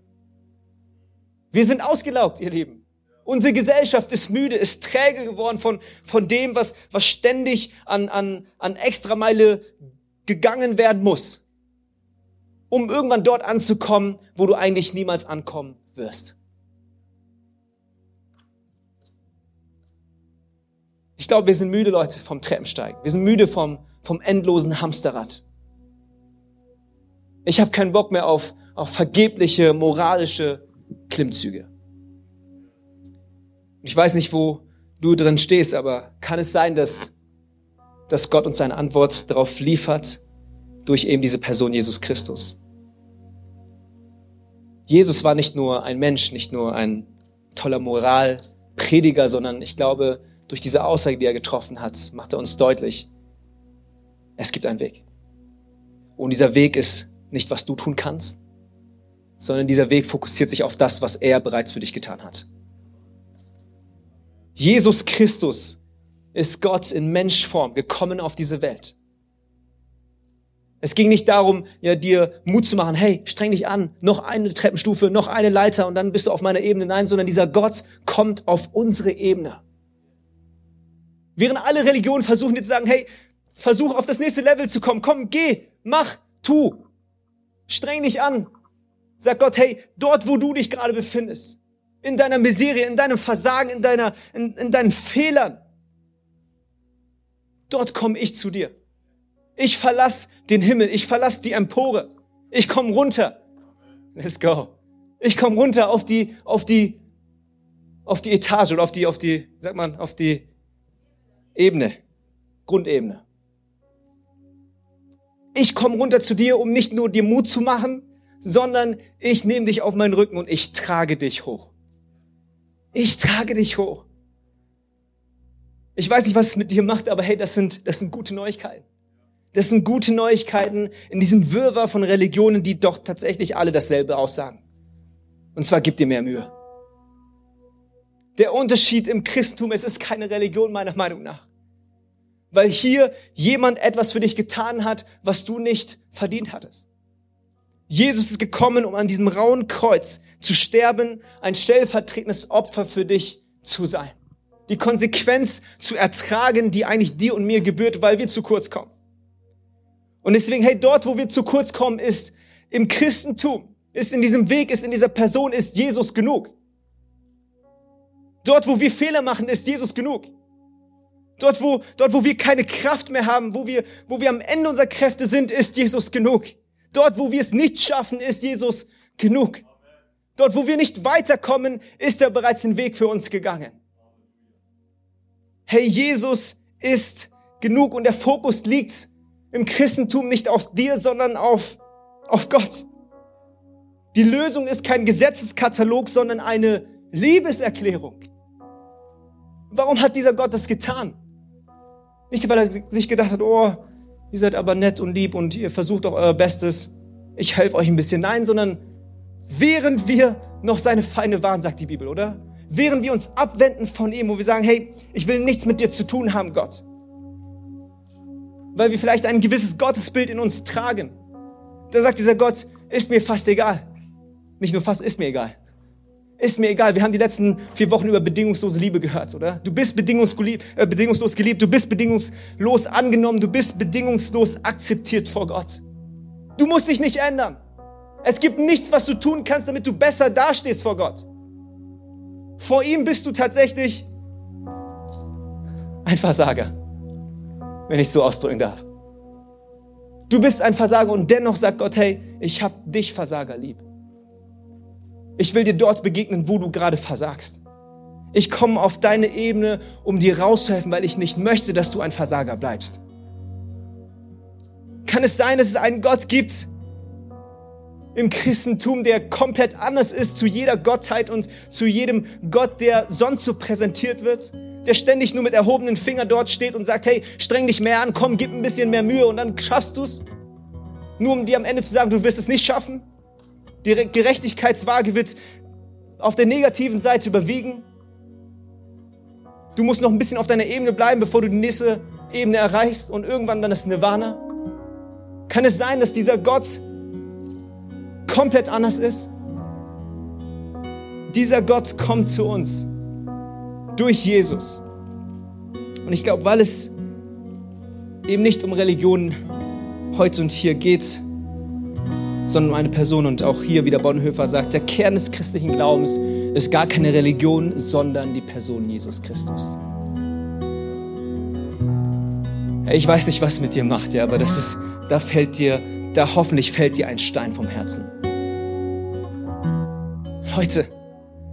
Wir sind ausgelaugt, ihr Lieben. Unsere Gesellschaft ist müde, ist träge geworden von, von dem, was, was ständig an, an, an Extrameile gegangen werden muss, um irgendwann dort anzukommen, wo du eigentlich niemals ankommen wirst. Ich glaube, wir sind müde, Leute, vom Treppensteigen. Wir sind müde vom, vom endlosen Hamsterrad. Ich habe keinen Bock mehr auf, auf vergebliche moralische Klimmzüge. Ich weiß nicht, wo du drin stehst, aber kann es sein, dass, dass Gott uns seine Antwort darauf liefert durch eben diese Person Jesus Christus? Jesus war nicht nur ein Mensch, nicht nur ein toller Moralprediger, sondern ich glaube, durch diese Aussage, die er getroffen hat, macht er uns deutlich, es gibt einen Weg. Und dieser Weg ist nicht, was du tun kannst, sondern dieser Weg fokussiert sich auf das, was er bereits für dich getan hat. Jesus Christus ist Gott in Menschform gekommen auf diese Welt. Es ging nicht darum, ja, dir Mut zu machen, hey, streng dich an, noch eine Treppenstufe, noch eine Leiter und dann bist du auf meiner Ebene. Nein, sondern dieser Gott kommt auf unsere Ebene. Während alle Religionen versuchen dir zu sagen, hey, versuch auf das nächste Level zu kommen, komm, geh, mach, tu, streng dich an. Sag Gott, hey, dort, wo du dich gerade befindest, in deiner Miserie, in deinem Versagen, in, deiner, in, in deinen Fehlern. Dort komme ich zu dir. Ich verlass den Himmel, ich verlass die Empore. Ich komme runter. Let's go. Ich komme runter auf die, auf die, auf die Etage oder auf die, auf die, sag man, auf die Ebene, Grundebene. Ich komme runter zu dir, um nicht nur dir Mut zu machen, sondern ich nehme dich auf meinen Rücken und ich trage dich hoch. Ich trage dich hoch. Ich weiß nicht, was es mit dir macht, aber hey, das sind, das sind gute Neuigkeiten. Das sind gute Neuigkeiten in diesem Wirrwarr von Religionen, die doch tatsächlich alle dasselbe aussagen. Und zwar gib dir mehr Mühe. Der Unterschied im Christentum, es ist keine Religion meiner Meinung nach. Weil hier jemand etwas für dich getan hat, was du nicht verdient hattest. Jesus ist gekommen, um an diesem rauen Kreuz zu sterben, ein stellvertretendes Opfer für dich zu sein. Die Konsequenz zu ertragen, die eigentlich dir und mir gebührt, weil wir zu kurz kommen. Und deswegen, hey, dort, wo wir zu kurz kommen, ist im Christentum, ist in diesem Weg, ist in dieser Person, ist Jesus genug. Dort, wo wir Fehler machen, ist Jesus genug. Dort, wo, dort, wo wir keine Kraft mehr haben, wo wir, wo wir am Ende unserer Kräfte sind, ist Jesus genug. Dort, wo wir es nicht schaffen, ist Jesus genug. Dort, wo wir nicht weiterkommen, ist er bereits den Weg für uns gegangen. Hey, Jesus ist genug und der Fokus liegt im Christentum nicht auf dir, sondern auf, auf Gott. Die Lösung ist kein Gesetzeskatalog, sondern eine Liebeserklärung. Warum hat dieser Gott das getan? Nicht, weil er sich gedacht hat, oh, ihr seid aber nett und lieb und ihr versucht auch euer Bestes, ich helfe euch ein bisschen. Nein, sondern während wir noch seine Feinde waren, sagt die Bibel, oder? Während wir uns abwenden von ihm, wo wir sagen, hey, ich will nichts mit dir zu tun haben, Gott. Weil wir vielleicht ein gewisses Gottesbild in uns tragen. Da sagt dieser Gott, ist mir fast egal. Nicht nur fast, ist mir egal. Ist mir egal. Wir haben die letzten vier Wochen über bedingungslose Liebe gehört, oder? Du bist äh, bedingungslos geliebt, du bist bedingungslos angenommen, du bist bedingungslos akzeptiert vor Gott. Du musst dich nicht ändern. Es gibt nichts, was du tun kannst, damit du besser dastehst vor Gott. Vor ihm bist du tatsächlich ein Versager, wenn ich so ausdrücken darf. Du bist ein Versager und dennoch sagt Gott, hey, ich habe dich Versager lieb. Ich will dir dort begegnen, wo du gerade versagst. Ich komme auf deine Ebene, um dir rauszuhelfen, weil ich nicht möchte, dass du ein Versager bleibst. Kann es sein, dass es einen Gott gibt im Christentum, der komplett anders ist zu jeder Gottheit und zu jedem Gott, der sonst so präsentiert wird? Der ständig nur mit erhobenen Finger dort steht und sagt, hey, streng dich mehr an, komm, gib ein bisschen mehr Mühe und dann schaffst du es? Nur um dir am Ende zu sagen, du wirst es nicht schaffen? Die Gerechtigkeitswaage wird auf der negativen Seite überwiegen. Du musst noch ein bisschen auf deiner Ebene bleiben, bevor du die nächste Ebene erreichst und irgendwann dann das Nirvana. Kann es sein, dass dieser Gott komplett anders ist? Dieser Gott kommt zu uns durch Jesus. Und ich glaube, weil es eben nicht um Religion heute und hier geht, sondern um eine Person. Und auch hier wieder Bonhoeffer sagt, der Kern des christlichen Glaubens ist gar keine Religion, sondern die Person Jesus Christus. Ich weiß nicht, was mit dir macht, ja, aber das ist, da fällt dir, da hoffentlich fällt dir ein Stein vom Herzen. Leute,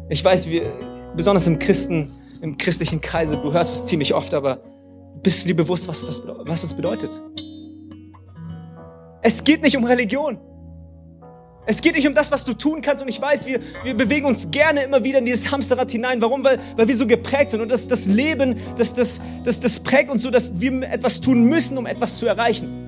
ich weiß, wir, besonders im Christen, im christlichen Kreise, du hörst es ziemlich oft, aber bist du dir bewusst, was das, was das bedeutet? Es geht nicht um Religion. Es geht nicht um das, was du tun kannst. Und ich weiß, wir, wir bewegen uns gerne immer wieder in dieses Hamsterrad hinein. Warum? Weil, weil wir so geprägt sind. Und das, das Leben, das, das, das, das prägt uns so, dass wir etwas tun müssen, um etwas zu erreichen.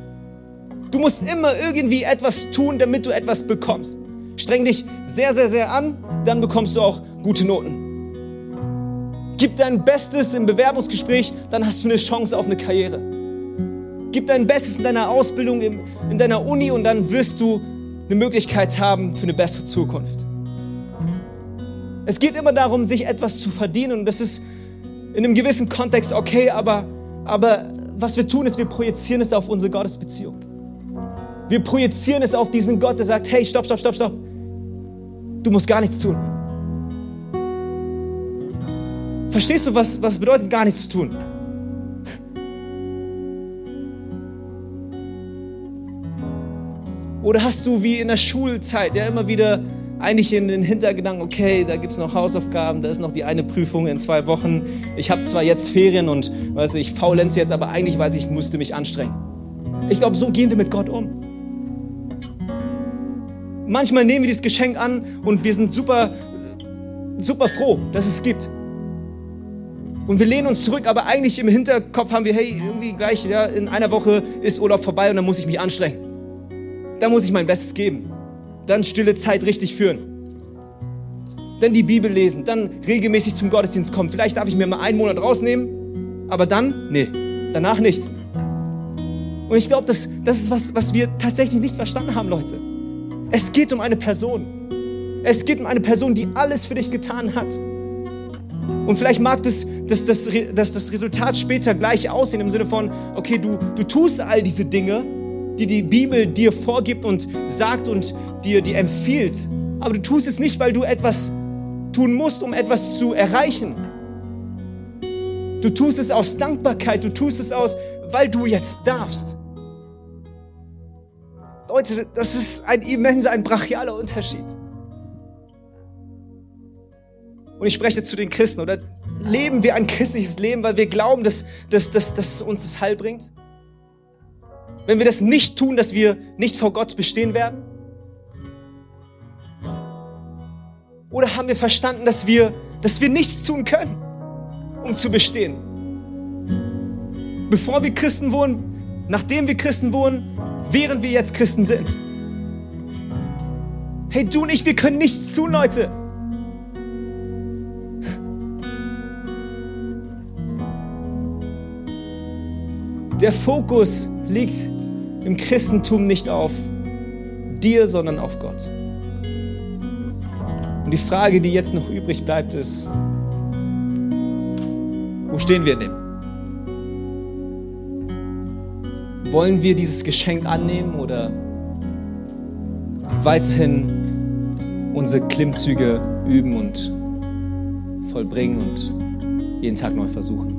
Du musst immer irgendwie etwas tun, damit du etwas bekommst. Streng dich sehr, sehr, sehr an, dann bekommst du auch gute Noten. Gib dein Bestes im Bewerbungsgespräch, dann hast du eine Chance auf eine Karriere. Gib dein Bestes in deiner Ausbildung, in deiner Uni und dann wirst du eine Möglichkeit haben für eine bessere Zukunft. Es geht immer darum, sich etwas zu verdienen und das ist in einem gewissen Kontext okay, aber, aber was wir tun ist, wir projizieren es auf unsere Gottesbeziehung. Wir projizieren es auf diesen Gott, der sagt, hey, stopp, stopp, stopp, stopp. Du musst gar nichts tun. Verstehst du, was, was bedeutet, gar nichts zu tun? Oder hast du wie in der Schulzeit ja immer wieder eigentlich in den Hintergedanken, okay, da gibt es noch Hausaufgaben, da ist noch die eine Prüfung in zwei Wochen. Ich habe zwar jetzt Ferien und weiß ich faulenze jetzt, aber eigentlich weiß ich, ich musste mich anstrengen. Ich glaube, so gehen wir mit Gott um. Manchmal nehmen wir dieses Geschenk an und wir sind super, super froh, dass es gibt. Und wir lehnen uns zurück, aber eigentlich im Hinterkopf haben wir, hey, irgendwie gleich, ja, in einer Woche ist Urlaub vorbei und dann muss ich mich anstrengen. Dann muss ich mein Bestes geben. Dann stille Zeit richtig führen. Dann die Bibel lesen, dann regelmäßig zum Gottesdienst kommen. Vielleicht darf ich mir mal einen Monat rausnehmen, aber dann, nee, danach nicht. Und ich glaube, das, das ist was, was wir tatsächlich nicht verstanden haben, Leute. Es geht um eine Person. Es geht um eine Person, die alles für dich getan hat. Und vielleicht mag das, das, das, das, das Resultat später gleich aussehen im Sinne von, okay, du, du tust all diese Dinge, die die Bibel dir vorgibt und sagt und dir die empfiehlt. Aber du tust es nicht, weil du etwas tun musst, um etwas zu erreichen. Du tust es aus Dankbarkeit, du tust es aus, weil du jetzt darfst. Leute, das ist ein immenser, ein brachialer Unterschied. Und ich spreche zu den Christen, oder leben wir ein christliches Leben, weil wir glauben, dass, dass, dass, dass uns das Heil bringt? Wenn wir das nicht tun, dass wir nicht vor Gott bestehen werden? Oder haben wir verstanden, dass wir, dass wir nichts tun können, um zu bestehen? Bevor wir Christen wurden, nachdem wir Christen wurden, während wir jetzt Christen sind. Hey, du und ich, wir können nichts tun, Leute. Der Fokus liegt im Christentum nicht auf dir, sondern auf Gott. Und die Frage, die jetzt noch übrig bleibt, ist, wo stehen wir in dem? Wollen wir dieses Geschenk annehmen oder weiterhin unsere Klimmzüge üben und vollbringen und jeden Tag neu versuchen?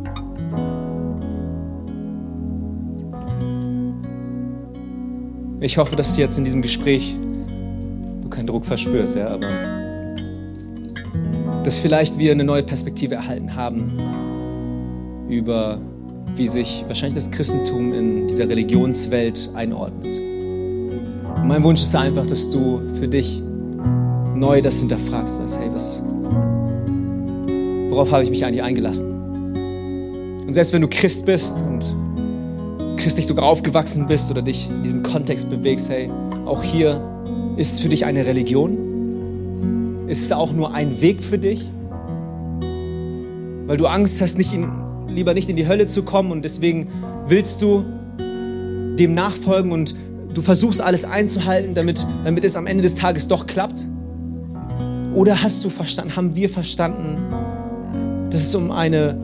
Ich hoffe, dass du jetzt in diesem Gespräch du keinen Druck verspürst, ja, aber dass vielleicht wir eine neue Perspektive erhalten haben über wie sich wahrscheinlich das Christentum in dieser Religionswelt einordnet. Und mein Wunsch ist einfach, dass du für dich neu das hinterfragst, dass, hey, was, worauf habe ich mich eigentlich eingelassen? Und selbst wenn du Christ bist und christlich sogar aufgewachsen bist oder dich in diesem Kontext bewegst, hey, auch hier ist es für dich eine Religion? Ist es auch nur ein Weg für dich? Weil du Angst hast, nicht in, lieber nicht in die Hölle zu kommen und deswegen willst du dem nachfolgen und du versuchst alles einzuhalten, damit, damit es am Ende des Tages doch klappt? Oder hast du verstanden, haben wir verstanden, dass es um eine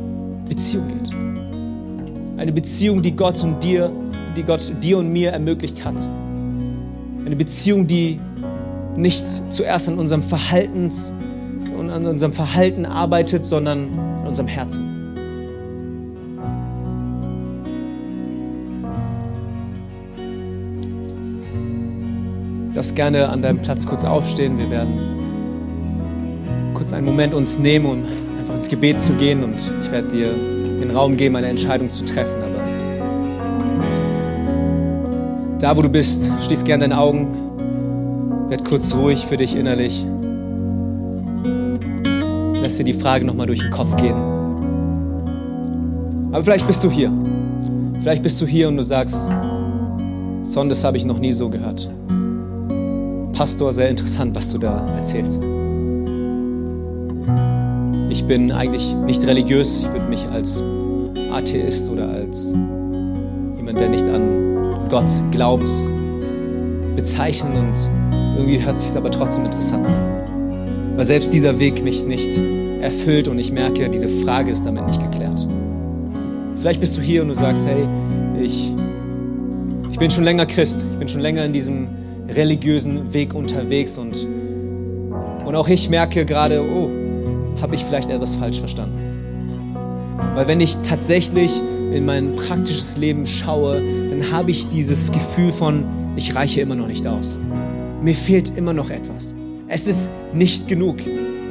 Beziehung geht? Eine Beziehung, die Gott und dir, die Gott dir und mir ermöglicht hat. Eine Beziehung, die nicht zuerst an unserem Verhaltens und an unserem Verhalten arbeitet, sondern an unserem Herzen. Du darfst gerne an deinem Platz kurz aufstehen. Wir werden kurz einen Moment uns nehmen, um einfach ins Gebet zu gehen und ich werde dir den Raum geben, eine Entscheidung zu treffen. Aber da, wo du bist, schließ gerne deine Augen, werd kurz ruhig für dich innerlich. Lass dir die Frage nochmal durch den Kopf gehen. Aber vielleicht bist du hier. Vielleicht bist du hier und du sagst, Son, das habe ich noch nie so gehört. Pastor, sehr interessant, was du da erzählst. Ich bin eigentlich nicht religiös. Ich würde mich als Atheist oder als jemand, der nicht an Gott glaubt, bezeichnen und irgendwie hört sich aber trotzdem interessant an. Weil selbst dieser Weg mich nicht erfüllt und ich merke, diese Frage ist damit nicht geklärt. Vielleicht bist du hier und du sagst, hey, ich, ich bin schon länger Christ, ich bin schon länger in diesem religiösen Weg unterwegs und, und auch ich merke gerade, oh, habe ich vielleicht etwas falsch verstanden. Weil wenn ich tatsächlich in mein praktisches Leben schaue, dann habe ich dieses Gefühl von, ich reiche immer noch nicht aus. Mir fehlt immer noch etwas. Es ist nicht genug.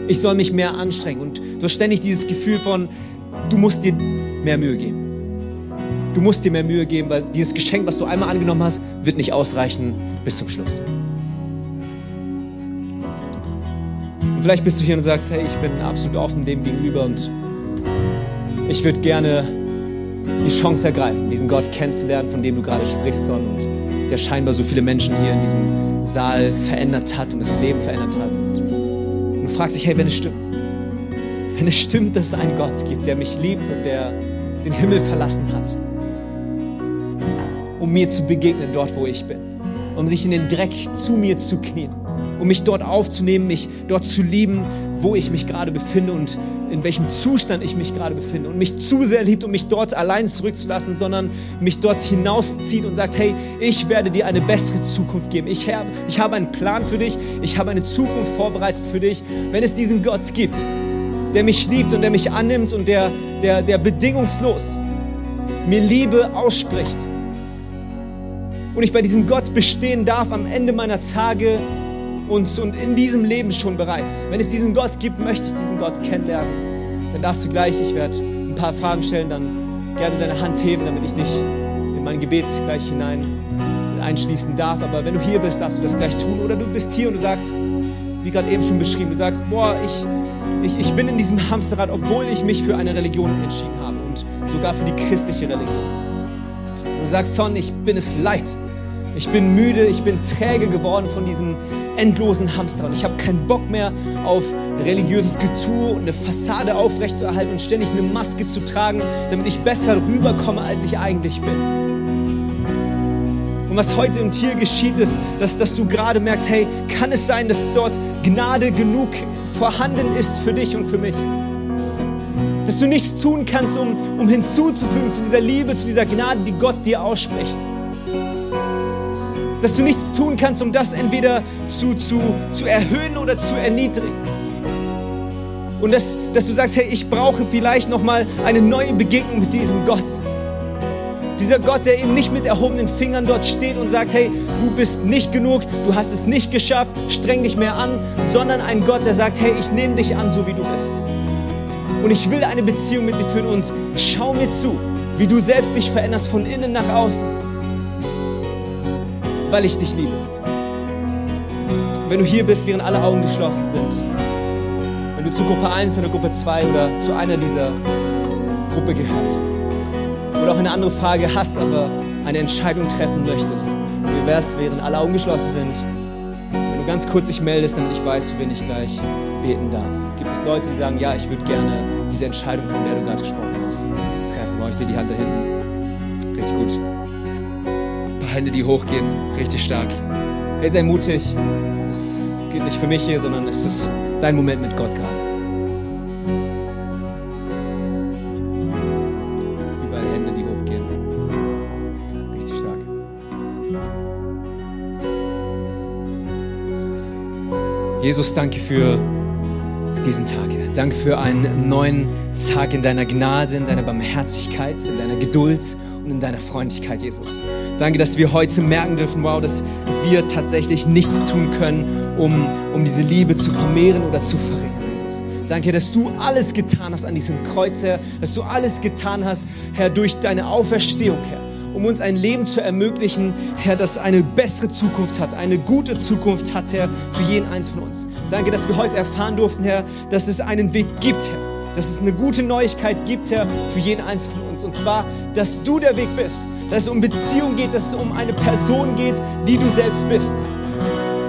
Ich soll mich mehr anstrengen. Und du hast ständig dieses Gefühl von, du musst dir mehr Mühe geben. Du musst dir mehr Mühe geben, weil dieses Geschenk, was du einmal angenommen hast, wird nicht ausreichen bis zum Schluss. Vielleicht bist du hier und sagst, hey, ich bin absolut offen dem gegenüber und ich würde gerne die Chance ergreifen, diesen Gott kennenzulernen, von dem du gerade sprichst, und der scheinbar so viele Menschen hier in diesem Saal verändert hat und das Leben verändert hat. Und du fragst dich, hey, wenn es stimmt, wenn es stimmt, dass es einen Gott gibt, der mich liebt und der den Himmel verlassen hat, um mir zu begegnen dort, wo ich bin, um sich in den Dreck zu mir zu knien, um mich dort aufzunehmen, mich dort zu lieben, wo ich mich gerade befinde und in welchem Zustand ich mich gerade befinde und mich zu sehr liebt, um mich dort allein zurückzulassen, sondern mich dort hinauszieht und sagt, hey, ich werde dir eine bessere Zukunft geben. Ich habe, ich habe einen Plan für dich, ich habe eine Zukunft vorbereitet für dich. Wenn es diesen Gott gibt, der mich liebt und der mich annimmt und der, der, der bedingungslos mir Liebe ausspricht, und ich bei diesem Gott bestehen darf am Ende meiner Tage und, und in diesem Leben schon bereits. Wenn es diesen Gott gibt, möchte ich diesen Gott kennenlernen. Dann darfst du gleich, ich werde ein paar Fragen stellen, dann gerne deine Hand heben, damit ich dich in mein Gebet gleich hinein einschließen darf. Aber wenn du hier bist, darfst du das gleich tun. Oder du bist hier und du sagst, wie gerade eben schon beschrieben, du sagst, boah, ich, ich, ich bin in diesem Hamsterrad, obwohl ich mich für eine Religion entschieden habe und sogar für die christliche Religion. Und du sagst, Son, ich bin es leid. Ich bin müde, ich bin träge geworden von diesem endlosen Hamster und ich habe keinen Bock mehr auf religiöses Getue und eine Fassade aufrechtzuerhalten und ständig eine Maske zu tragen, damit ich besser rüberkomme, als ich eigentlich bin. Und was heute und hier geschieht, ist, dass, dass du gerade merkst, hey, kann es sein, dass dort Gnade genug vorhanden ist für dich und für mich? Dass du nichts tun kannst, um, um hinzuzufügen zu dieser Liebe, zu dieser Gnade, die Gott dir ausspricht dass du nichts tun kannst, um das entweder zu, zu, zu erhöhen oder zu erniedrigen. Und dass, dass du sagst, hey, ich brauche vielleicht nochmal eine neue Begegnung mit diesem Gott. Dieser Gott, der eben nicht mit erhobenen Fingern dort steht und sagt, hey, du bist nicht genug, du hast es nicht geschafft, streng dich mehr an, sondern ein Gott, der sagt, hey, ich nehme dich an, so wie du bist. Und ich will eine Beziehung mit dir führen und schau mir zu, wie du selbst dich veränderst von innen nach außen, weil ich dich liebe. Wenn du hier bist, während alle Augen geschlossen sind, wenn du zu Gruppe 1 oder Gruppe 2 oder zu einer dieser Gruppe gehörst oder auch eine andere Frage hast, aber eine Entscheidung treffen möchtest, wie wäre es, während alle Augen geschlossen sind, wenn du ganz kurz dich meldest, damit ich weiß, für wen ich gleich beten darf. Gibt es Leute, die sagen, ja, ich würde gerne diese Entscheidung, von der du gerade gesprochen hast, treffen? Boah, ich sehe die Hand da hinten. Richtig gut. Hände, die hochgehen. Richtig stark. Hey, sei mutig. Es geht nicht für mich hier, sondern es ist dein Moment mit Gott gerade. Überall Hände, die hochgehen. Richtig stark. Jesus, danke für diesen Tag. Danke für einen neuen Tag in deiner Gnade, in deiner Barmherzigkeit, in deiner Geduld und in deiner Freundlichkeit, Jesus. Danke, dass wir heute merken dürfen, wow, dass wir tatsächlich nichts tun können, um, um diese Liebe zu vermehren oder zu verringern, Jesus. Danke, dass du alles getan hast an diesem Kreuz, Herr, dass du alles getan hast, Herr, durch deine Auferstehung, Herr um uns ein Leben zu ermöglichen, Herr, das eine bessere Zukunft hat, eine gute Zukunft hat, Herr, für jeden eins von uns. Danke, dass wir heute erfahren durften, Herr, dass es einen Weg gibt, Herr, dass es eine gute Neuigkeit gibt, Herr, für jeden eins von uns. Und zwar, dass du der Weg bist, dass es um Beziehung geht, dass es um eine Person geht, die du selbst bist.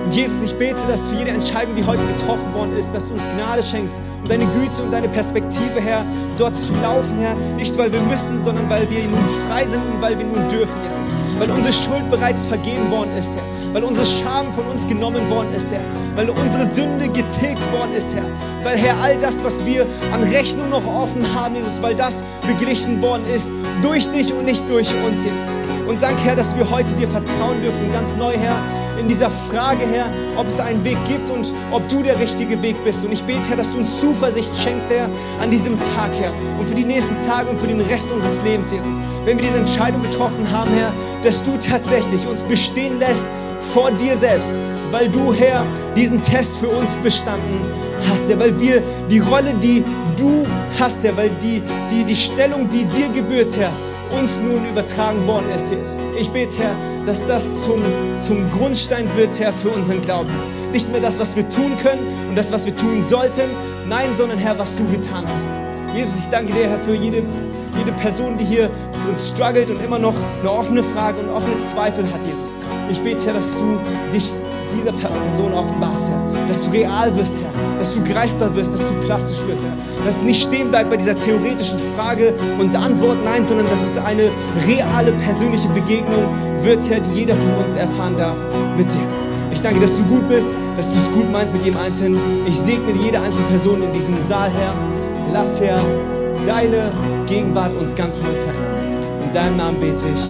Und Jesus, ich bete, dass für jede Entscheidung, die heute getroffen worden ist, dass du uns Gnade schenkst und deine Güte und deine Perspektive, Herr, dort zu laufen, Herr. Nicht, weil wir müssen, sondern weil wir nun frei sind und weil wir nun dürfen, Jesus. Weil unsere Schuld bereits vergeben worden ist, Herr. Weil unsere Scham von uns genommen worden ist, Herr. Weil unsere Sünde getilgt worden ist, Herr. Weil, Herr, all das, was wir an Rechnung noch offen haben, Jesus, weil das beglichen worden ist durch dich und nicht durch uns, Jesus. Und danke, Herr, dass wir heute dir vertrauen dürfen, ganz neu, Herr in dieser Frage, Herr, ob es einen Weg gibt und ob du der richtige Weg bist. Und ich bete, Herr, dass du uns Zuversicht schenkst, Herr, an diesem Tag, Herr, und für die nächsten Tage und für den Rest unseres Lebens, Jesus. Wenn wir diese Entscheidung getroffen haben, Herr, dass du tatsächlich uns bestehen lässt vor dir selbst, weil du, Herr, diesen Test für uns bestanden hast, Herr, weil wir die Rolle, die du hast, Herr, weil die, die, die Stellung, die dir gebührt, Herr, uns nun übertragen worden ist, Jesus. Ich bete, Herr, dass das zum, zum Grundstein wird, Herr, für unseren Glauben. Nicht mehr das, was wir tun können und das, was wir tun sollten, nein, sondern Herr, was du getan hast. Jesus, ich danke dir, Herr, für jede, jede Person, die hier mit uns struggelt und immer noch eine offene Frage und offene Zweifel hat, Jesus. Ich bete, Herr, dass du dich dieser Person offenbarst, Herr. Dass du real wirst, Herr. Dass du greifbar wirst, dass du plastisch wirst, Herr. Dass es nicht stehen bleibt bei dieser theoretischen Frage und Antwort, nein, sondern dass es eine reale, persönliche Begegnung wird, Herr, die jeder von uns erfahren darf mit dir. Ich danke, dass du gut bist, dass du es gut meinst mit jedem Einzelnen. Ich segne jede einzelne Person in diesem Saal, Herr. Lass, Herr, deine Gegenwart uns ganz neu verändern. In deinem Namen bete ich.